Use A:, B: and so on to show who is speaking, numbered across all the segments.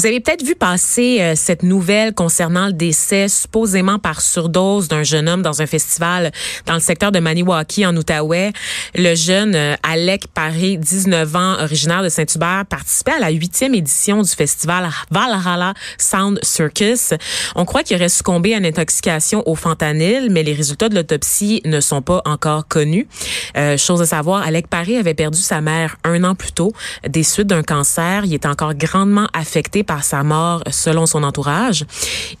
A: Vous avez peut-être vu passer euh, cette nouvelle concernant le décès supposément par surdose d'un jeune homme dans un festival dans le secteur de Maniwaki en Outaouais. Le jeune euh, Alec Paris, 19 ans, originaire de Saint-Hubert, participait à la huitième édition du festival Valhalla Sound Circus. On croit qu'il aurait succombé à une intoxication au fentanyl, mais les résultats de l'autopsie ne sont pas encore connus. Euh, chose à savoir, Alec Paris avait perdu sa mère un an plus tôt des suites d'un cancer. Il est encore grandement affecté par sa mort selon son entourage.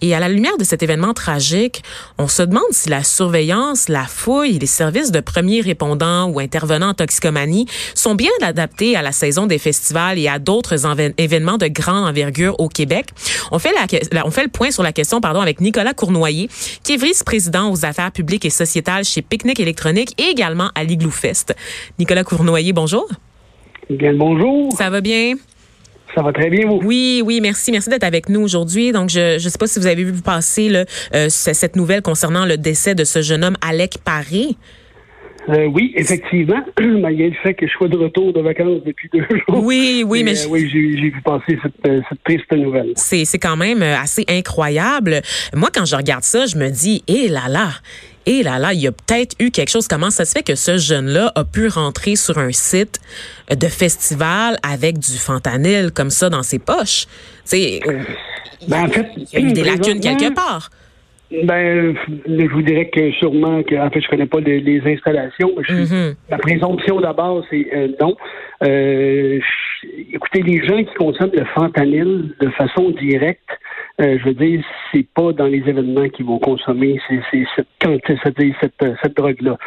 A: Et à la lumière de cet événement tragique, on se demande si la surveillance, la fouille, les services de premiers répondants ou intervenants en toxicomanie sont bien adaptés à la saison des festivals et à d'autres événements de grande envergure au Québec. On fait, la, on fait le point sur la question pardon, avec Nicolas Cournoyer, qui est vice-président aux affaires publiques et sociétales chez Picnic électronique et également à l'Igloo Fest. Nicolas Cournoyer, bonjour.
B: Bien, bonjour.
A: Ça va bien?
B: Ça va très bien, vous?
A: Oui, oui, merci. Merci d'être avec nous aujourd'hui. Donc, je ne sais pas si vous avez vu passer là, euh, cette nouvelle concernant le décès de ce jeune homme, Alec Paré.
B: Euh, oui, effectivement, malgré le fait que je sois de retour de vacances depuis deux jours.
A: Oui, oui, mais,
B: euh, oui, j'ai vu passer cette, cette triste nouvelle.
A: C'est, c'est quand même assez incroyable. Moi, quand je regarde ça, je me dis, hé là là, et là là, il y a peut-être eu quelque chose. Comment ça se fait que ce jeune-là a pu rentrer sur un site de festival avec du fentanyl comme ça dans ses poches? C'est, ben, en fait, il y a eu des lacunes quelque part.
B: Ben, je vous dirais que sûrement que, en fait, je connais pas les, installations. Mm-hmm. La présomption d'abord, c'est euh, non. Euh, écoutez, les gens qui consomment le fentanyl de façon directe, euh, je veux dire, c'est pas dans les événements qu'ils vont consommer c'est, cette, cette, cette, cette drogue-là.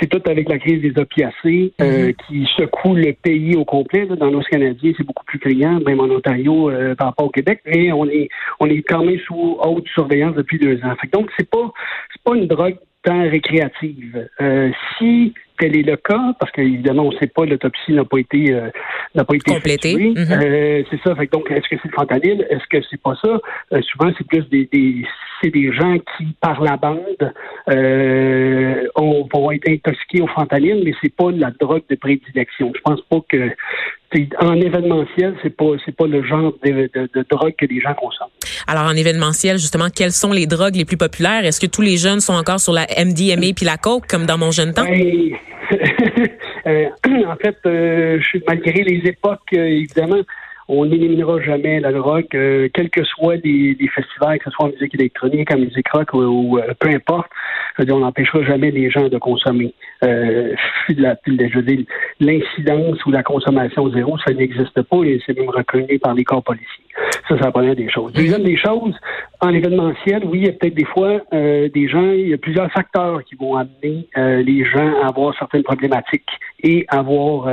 B: C'est tout avec la crise des opiacés euh, mhm. qui secoue le pays au complet. Dans l'Ouest canadien, c'est beaucoup plus criant, même en Ontario euh, par rapport au Québec, mais on est on est quand même sous haute surveillance depuis deux ans. Fait donc, c'est pas c'est pas une drogue tant récréative. Euh, si tel est le cas, parce qu'évidemment, on ne sait pas, l'autopsie n'a pas été euh, n'a pas été
A: complétée.
B: Mm-hmm. Euh, c'est ça. Fait donc, est-ce que c'est le fentanyl? Est-ce que c'est pas ça? Euh, souvent, c'est plus des, des c'est des gens qui, par la bande, euh, vont être intoxiqués au fentanyl, mais c'est pas la drogue de prédilection. Je pense pas que en événementiel, c'est pas c'est pas le genre de, de, drogue que les gens consomment.
A: Alors en événementiel, justement, quelles sont les drogues les plus populaires? Est-ce que tous les jeunes sont encore sur la MDMA puis la coke comme dans mon jeune temps?
B: Ben, euh, En fait, euh, malgré les époques, euh, évidemment, on n'éliminera jamais la drogue, euh, quels que soient les, festivals, que ce soit en musique électronique, en musique rock ou, euh, peu importe. on n'empêchera jamais les gens de consommer. Euh, la, je l'incidence ou la consommation zéro, ça n'existe pas et c'est même reconnu par les corps policiers. Ça, c'est la première des choses. Deuxième des choses, en événementiel, oui, il y a peut-être des fois euh, des gens, il y a plusieurs facteurs qui vont amener les gens à avoir certaines problématiques et avoir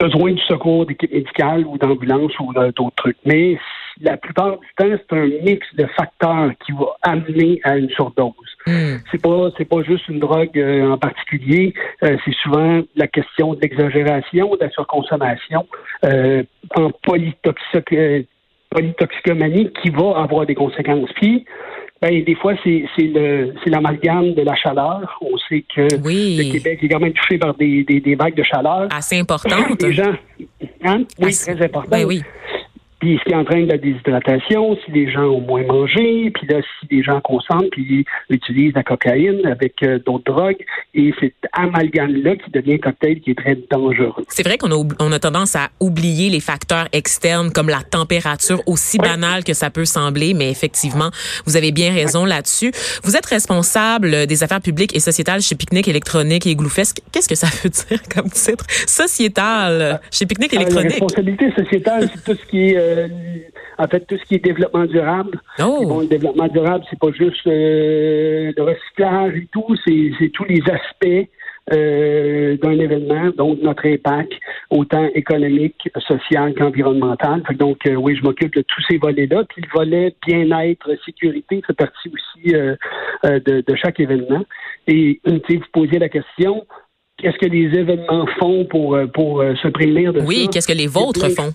B: besoin du secours d'équipe médicale ou d'ambulance ou d'autres trucs. Mais la plupart du temps, c'est un mix de facteurs qui va amener à une surdose. Hmm. C'est pas c'est pas juste une drogue euh, en particulier. Euh, c'est souvent la question de l'exagération, de la surconsommation euh, en polytoxicomanie qui va avoir des conséquences. Puis ben, des fois, c'est l'amalgame de la chaleur. On sait que le Québec est quand même touché par des, des, vagues de chaleur.
A: Assez importantes.
B: Les gens, hein? Oui, très important.
A: Ben oui.
B: Puis ce qui entraîne la déshydratation, si les gens ont moins mangé, puis là, si les gens consomment, puis utilisent la cocaïne avec euh, d'autres drogues, et cet amalgame-là qui devient un cocktail qui est très dangereux.
A: C'est vrai qu'on a, on a tendance à oublier les facteurs externes comme la température, aussi banale que ça peut sembler, mais effectivement, vous avez bien raison là-dessus. Vous êtes responsable des affaires publiques et sociétales chez Picnic électronique et Gloufest. Qu'est-ce que ça veut dire comme titre? Sociétal chez Picnic électronique. La
B: responsabilité sociétale, c'est tout ce qui est... Euh, euh, en fait, tout ce qui est développement durable.
A: Oh.
B: le développement durable, c'est pas juste euh, le recyclage et tout, c'est tous les aspects euh, d'un événement, donc notre impact, autant économique, social qu'environnemental. donc, oui, je m'occupe de tous ces volets-là. Puis le volet bien-être, sécurité fait partie aussi de, chaque événement. Et vous posiez la question, qu'est-ce que les événements font pour, pour se prémunir de
A: ça? Oui, qu'est-ce que les vôtres font?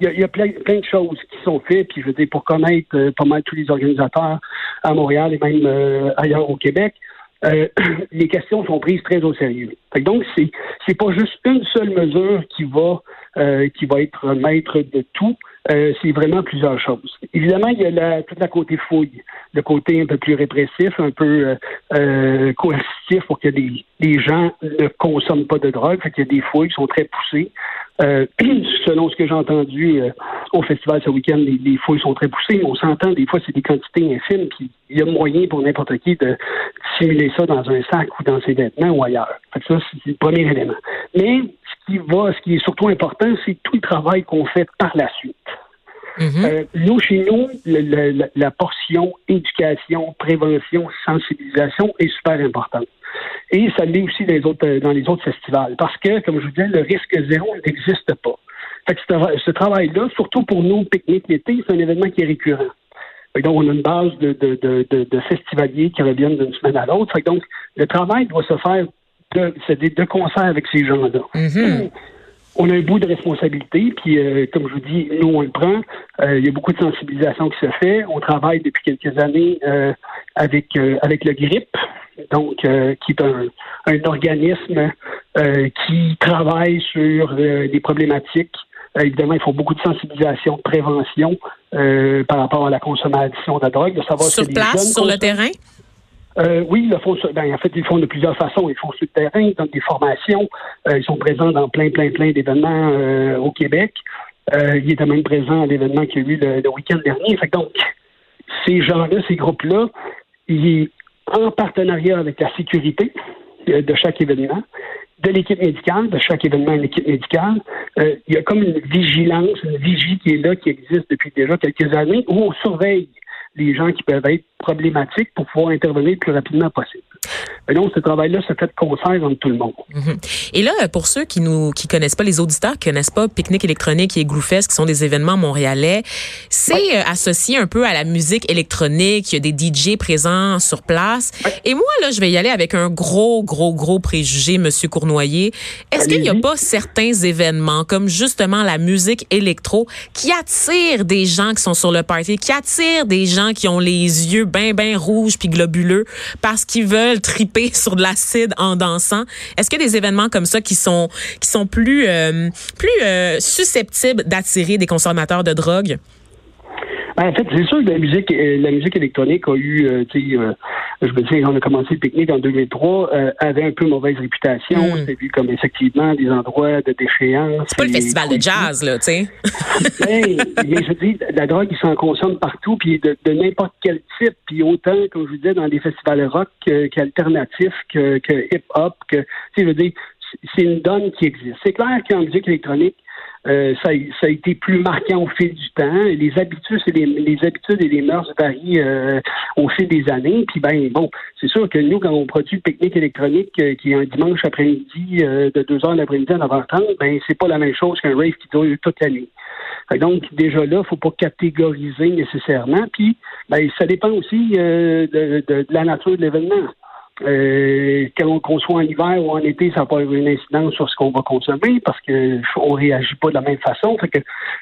B: Il y a, plein, plein, de choses qui sont faites, puis je veux dire, pour connaître euh, pas mal tous les organisateurs à Montréal et même euh, ailleurs au Québec, euh, les questions sont prises très au sérieux. donc, c'est c'est pas juste une seule mesure qui va qui va être maître de tout. C'est vraiment plusieurs choses. Évidemment, il y a la, tout la côté fouille, le côté un peu plus répressif, un peu euh, coercitif pour que les, les gens ne consomment pas de drogue. Fait qu'il y a des fouilles qui sont très poussées. Euh, selon ce que j'ai entendu euh, au festival ce week-end, les, fouilles sont très poussées, mais on s'entend, des fois, c'est des quantités infimes, puis il y a moyen pour n'importe qui de simuler ça dans un sac ou dans ses vêtements ou ailleurs. Fait que ça, c'est le premier élément. Mais ce qui va, ce qui est surtout important, c'est tout le travail qu'on fait par la suite. Mm-hmm. Euh, nous, chez nous, la portion éducation, prévention, sensibilisation est super importante. Et ça l'est aussi dans les, autres, dans les autres festivals. Parce que, comme je vous disais, le risque zéro n'existe pas. Fait que ce, travail-là, surtout pour nous, pique-nique l'été, c'est un événement qui est récurrent. donc, on a une base de, de, de, festivaliers qui reviennent d'une semaine à l'autre. donc, le travail doit se faire de, de concert avec ces gens-là. Mm-hmm. On a un bout de responsabilité, puis euh, comme je vous dis, nous, on le prend. Euh, il y a beaucoup de sensibilisation qui se fait. On travaille depuis quelques années euh, avec, avec le GRIP, donc euh, qui est un, organisme euh, qui travaille sur euh, des problématiques. Évidemment, il faut beaucoup de sensibilisation, de prévention par rapport à la consommation de drogue, de savoir
A: sur place, sur le terrain?
B: oui, ils le font. Ben, en fait, ils font de plusieurs façons. Ils font sur le terrain, ils donnent des formations. ils sont présents dans plein, plein, plein d'événements au Québec. ils étaient même présents à l'événement qu'il y a eu le, week-end dernier. Fait donc, ces gens-là, ces groupes-là, ils, en partenariat avec la sécurité euh, de chaque événement, de l'équipe médicale, de chaque événement une équipe médicale. Euh, il y a comme une vigilance, une vigie qui est là, qui existe depuis déjà quelques années, où on surveille les gens qui peuvent être problématiques pour pouvoir intervenir le plus rapidement possible. Et donc, ce travail-là se fait de concert entre tout le monde.
A: Mhm. Et là, pour ceux qui nous qui connaissent pas, les auditeurs qui connaissent pas Pique-Nique électronique et Gloufest, qui sont des événements montréalais, c'est euh, associé un peu à la musique électronique. Il y a des DJ présents sur place. Et moi, là, je vais y aller avec un gros, gros, gros préjugé, Monsieur Cournoyer. Est-ce qu'il n'y a pas certains événements, comme justement la musique électro, qui attirent des gens qui sont sur le party, qui attirent des gens qui ont les yeux bien, bien rouges puis globuleux parce qu'ils veulent triper sur de l'acide en dansant. Est-ce qu'il y a des événements comme ça qui sont plus euh, euh, susceptibles d'attirer des consommateurs de drogue?
B: Ben, en fait, c'est sûr que la musique, euh, la musique électronique a eu, tu sais, je veux dire, on a commencé le pique-nique en 2003, avait un peu mauvaise réputation. Hmm. C'est vu comme effectivement des endroits de déchéance.
A: C'est pas le festival de jazz, là, tu sais.
B: Ben, mais je dis, la drogue, il s'en consomme partout, puis de, n'importe quel type, puis autant, comme je vous disais, dans des festivals rock qu'alternatifs, que, que hip-hop, que, tu sais, je veux dire, c'est une donne qui existe. C'est clair qu'en musique électronique, euh, ça, ça, a été plus marquant au fil du temps. Les habitudes et les, les habitudes et les mœurs varient euh, au fil des années. Puis ben bon, c'est sûr que nous, quand on produit une pique-nique électronique euh, qui est un dimanche après-midi de 2 heures l'après-midi à 9h30, ben c'est pas la même chose qu'un rave qui dure toute l'année. Donc déjà là, faut pas catégoriser nécessairement. Puis ben ça dépend aussi de, de, de la nature de l'événement. Euh, qu'on soit en hiver ou en été, ça n'a pas une incidence sur ce qu'on va consommer parce que on réagit pas de la même façon. Fait que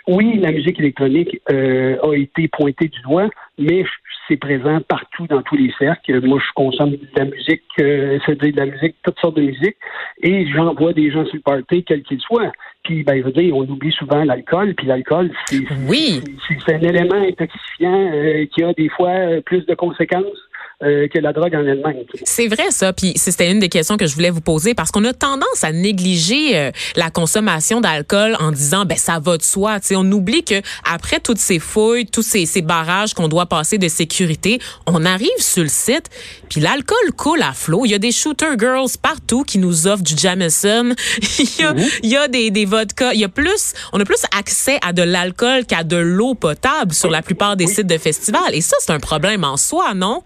B: oui, la musique électronique euh, a été pointée du doigt, mais c'est présent partout dans tous les cercles. Moi, je consomme de la musique, euh, c'est-à-dire de la musique, toutes sortes de musique, et j'envoie des gens sur le party, quel qu'il soit. Puis, ben, je veux dire, on oublie souvent l'alcool, puis l'alcool, c'est
A: oui.
B: c'est un élément intoxifiant euh, qui a des fois plus de conséquences euh, que la drogue en elle-même.
A: C'est vrai ça, puis c'était une des questions que je voulais vous poser parce qu'on a tendance à négliger euh, la consommation d'alcool en disant ben ça va de soi. sais, on oublie que après toutes ces fouilles, tous ces, ces barrages qu'on doit passer de sécurité, on arrive sur le site, puis l'alcool coule à flot. Il y a des shooter girls partout qui nous offrent du Jameson. il, y a, mhm. il y a des, des vodkas. Il y a plus, on a plus accès à de l'alcool qu'à de l'eau potable sur la plupart des sites de festivals. Et ça, c'est un problème en soi, non?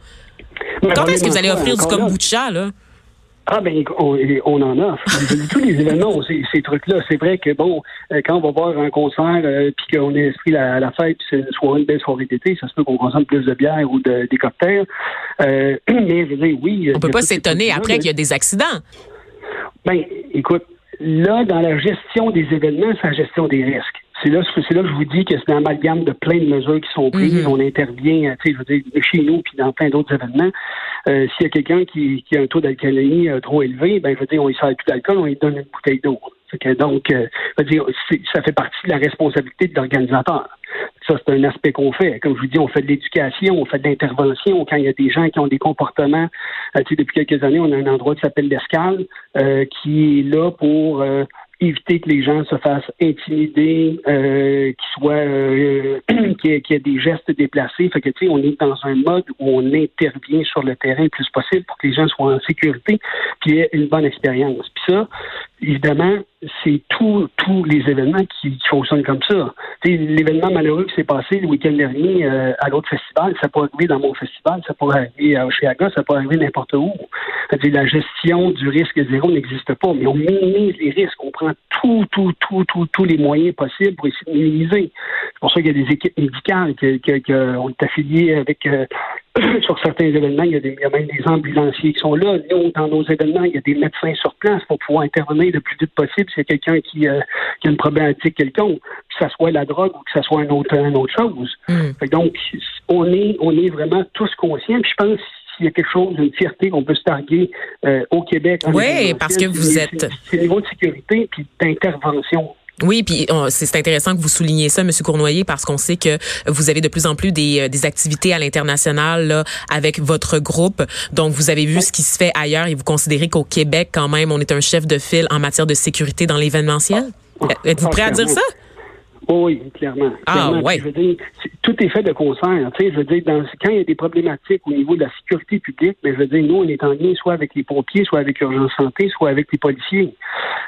A: Quand est-ce que vous allez offrir du kombucha, là?
B: Ah ben on, on en offre. Tous les événements, ces, ces trucs-là. C'est vrai que bon, euh, quand on va voir un concert euh, puis qu'on est inscrit à la fête, puis c'est une soirée, une belle soirée d'été, ça se peut qu'on consomme plus de bière ou de, des cocktails. Euh, mais je veux dire, oui.
A: On peut pas s'étonner après qu'il y a des accidents.
B: Ben, écoute, là, dans la gestion des événements, c'est la gestion des risques. C'est là, c'est là que je vous dis que c'est un amalgame de plein de mesures qui sont prises. Mm-hmm. On intervient, tu sais, je veux dire, chez nous puis dans plein d'autres événements. Euh, s'il y a quelqu'un qui, qui, a un taux d'alcoolémie euh, trop élevé, ben je veux dire, on lui sert plus d'alcool, on lui donne une bouteille d'eau. Donc, euh, je veux dire, ça fait partie de la responsabilité de l'organisateur. Ça, c'est un aspect qu'on fait. Comme je vous dis, on fait de l'éducation, on fait de l'intervention. Quand il y a des gens qui ont des comportements, tu sais, depuis quelques années, on a un endroit qui s'appelle l'Escale, qui est là pour éviter que les gens se fassent intimider, euh, qu'ils soient, euh, qu'il y, ait des gestes déplacés. Fait que tu sais, on est dans un mode où on intervient sur le terrain le plus possible pour que les gens soient en sécurité, puis aient une bonne expérience. Ça, évidemment, c'est tous les événements qui, fonctionnent comme ça. L'événement malheureux qui s'est passé le week-end dernier euh, à l'autre festival, ça peut arriver dans mon festival, ça peut arriver à Oshiaga, ça peut arriver n'importe où. la gestion du risque zéro n'existe pas, mais on minimise les risques, on prend tout, tout, tout, tout, tous les moyens possibles pour essayer de minimiser. C'est pour ça qu'il y a des équipes médicales ont été affiliées avec euh, sur certains événements, il y, a des, il y, a même des ambulanciers qui sont là. Nous, dans nos événements, il y a des médecins sur place pour pouvoir intervenir le plus vite possible si quelqu'un qui, euh, qui, a une problématique quelconque, que ce soit la drogue ou que ce soit une autre, une autre chose. Mm. Donc, on est, on est vraiment tous conscients. Puis je pense s'il y a quelque chose, une fierté qu'on peut se targuer euh, au Québec.
A: Oui, parce que vous êtes.
B: C'est le niveau de sécurité puis d'intervention.
A: Oui, puis c'est intéressant que vous souligniez ça, Monsieur Cournoyer, parce qu'on sait que vous avez de plus en plus des, euh, des activités à l'international avec votre groupe. Donc, vous avez vu ce qui se fait ailleurs et vous considérez qu'au Québec, quand même, on est un chef de file en matière de sécurité dans l'événementiel? Ah. Êtes-vous prêt à dire ça?
B: Oui, clairement.
A: Ah,
B: Je veux dire, tout est fait de concert. Tu sais, je veux dire, dans, quand il y a des problématiques au niveau de la sécurité publique, mais ben, je veux dire, nous, on est en lien soit avec les pompiers, soit avec Urgence Santé, soit avec les policiers.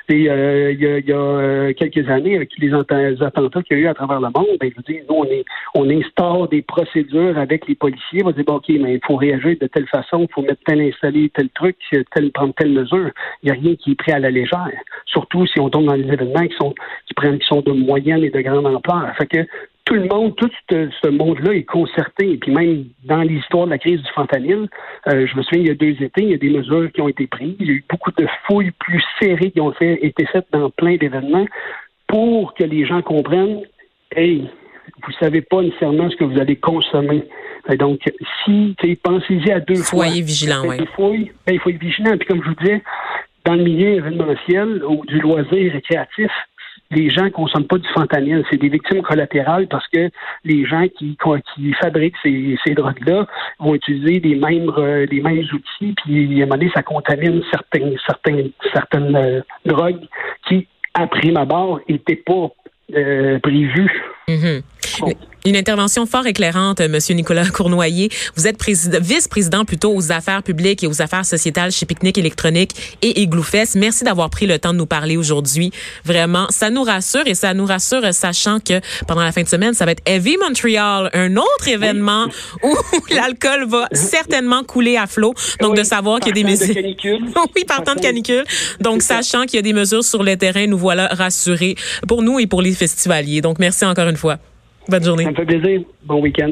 B: Et euh, il y a, y a euh, quelques années, avec les, attentats qu'il y a eu à travers le monde, ben, je veux dire, nous, on, est, on instaure des procédures avec les policiers. On va dire, bon, OK, mais il faut réagir de telle façon, il faut mettre tel installé, tel truc, tel, prendre telle mesure. Il n'y a rien qui est pris à la légère. Surtout si on tombe dans des événements qui sont, qui prennent, qui sont de moyenne et de grande ampleur. Fait que tout le monde, tout ce, monde-là est concerté. Et puis même dans l'histoire de la crise du fentanyl, euh, je me souviens, il y a deux étés, il y a des mesures qui ont été prises. Il y a eu beaucoup de fouilles plus serrées qui ont fait, été faites dans plein d'événements pour que les gens comprennent, hey, vous savez pas nécessairement ce que vous allez consommer. donc, si, pensez-y à deux
A: fois. Soyez vigilant, oui.
B: Ben, il faut être vigilant. Puis comme je vous disais, dans le milieu événementiel ou du loisir récréatif, les gens ne consomment pas du fentanyl. C'est des victimes collatérales parce que les gens qui, fabriquent ces, drogues-là vont utiliser les mêmes, euh, mêmes outils, puis à un moment donné, ça contamine certaines euh, drogues qui, à prime abord, n'étaient pas euh, prévues.
A: Mm-hmm. Une intervention fort éclairante, Monsieur Nicolas Cournoyer. Vous êtes vice-président plutôt aux affaires publiques et aux affaires sociétales chez Picnic électronique et Igloofest. Merci d'avoir pris le temps de nous parler aujourd'hui. Vraiment, ça nous rassure et ça nous rassure sachant que pendant la fin de semaine, ça va être Heavy Montreal, un autre événement où l'alcool va certainement couler à flot. Donc, de savoir qu'il y a des mesures. oui, partant de canicule. Donc, sachant qu'il y a des mesures sur le terrain, nous voilà rassurés pour nous et pour les festivaliers. Donc, merci encore une fois. Bonne journée.
B: Ça me fait plaisir. Bon week-end.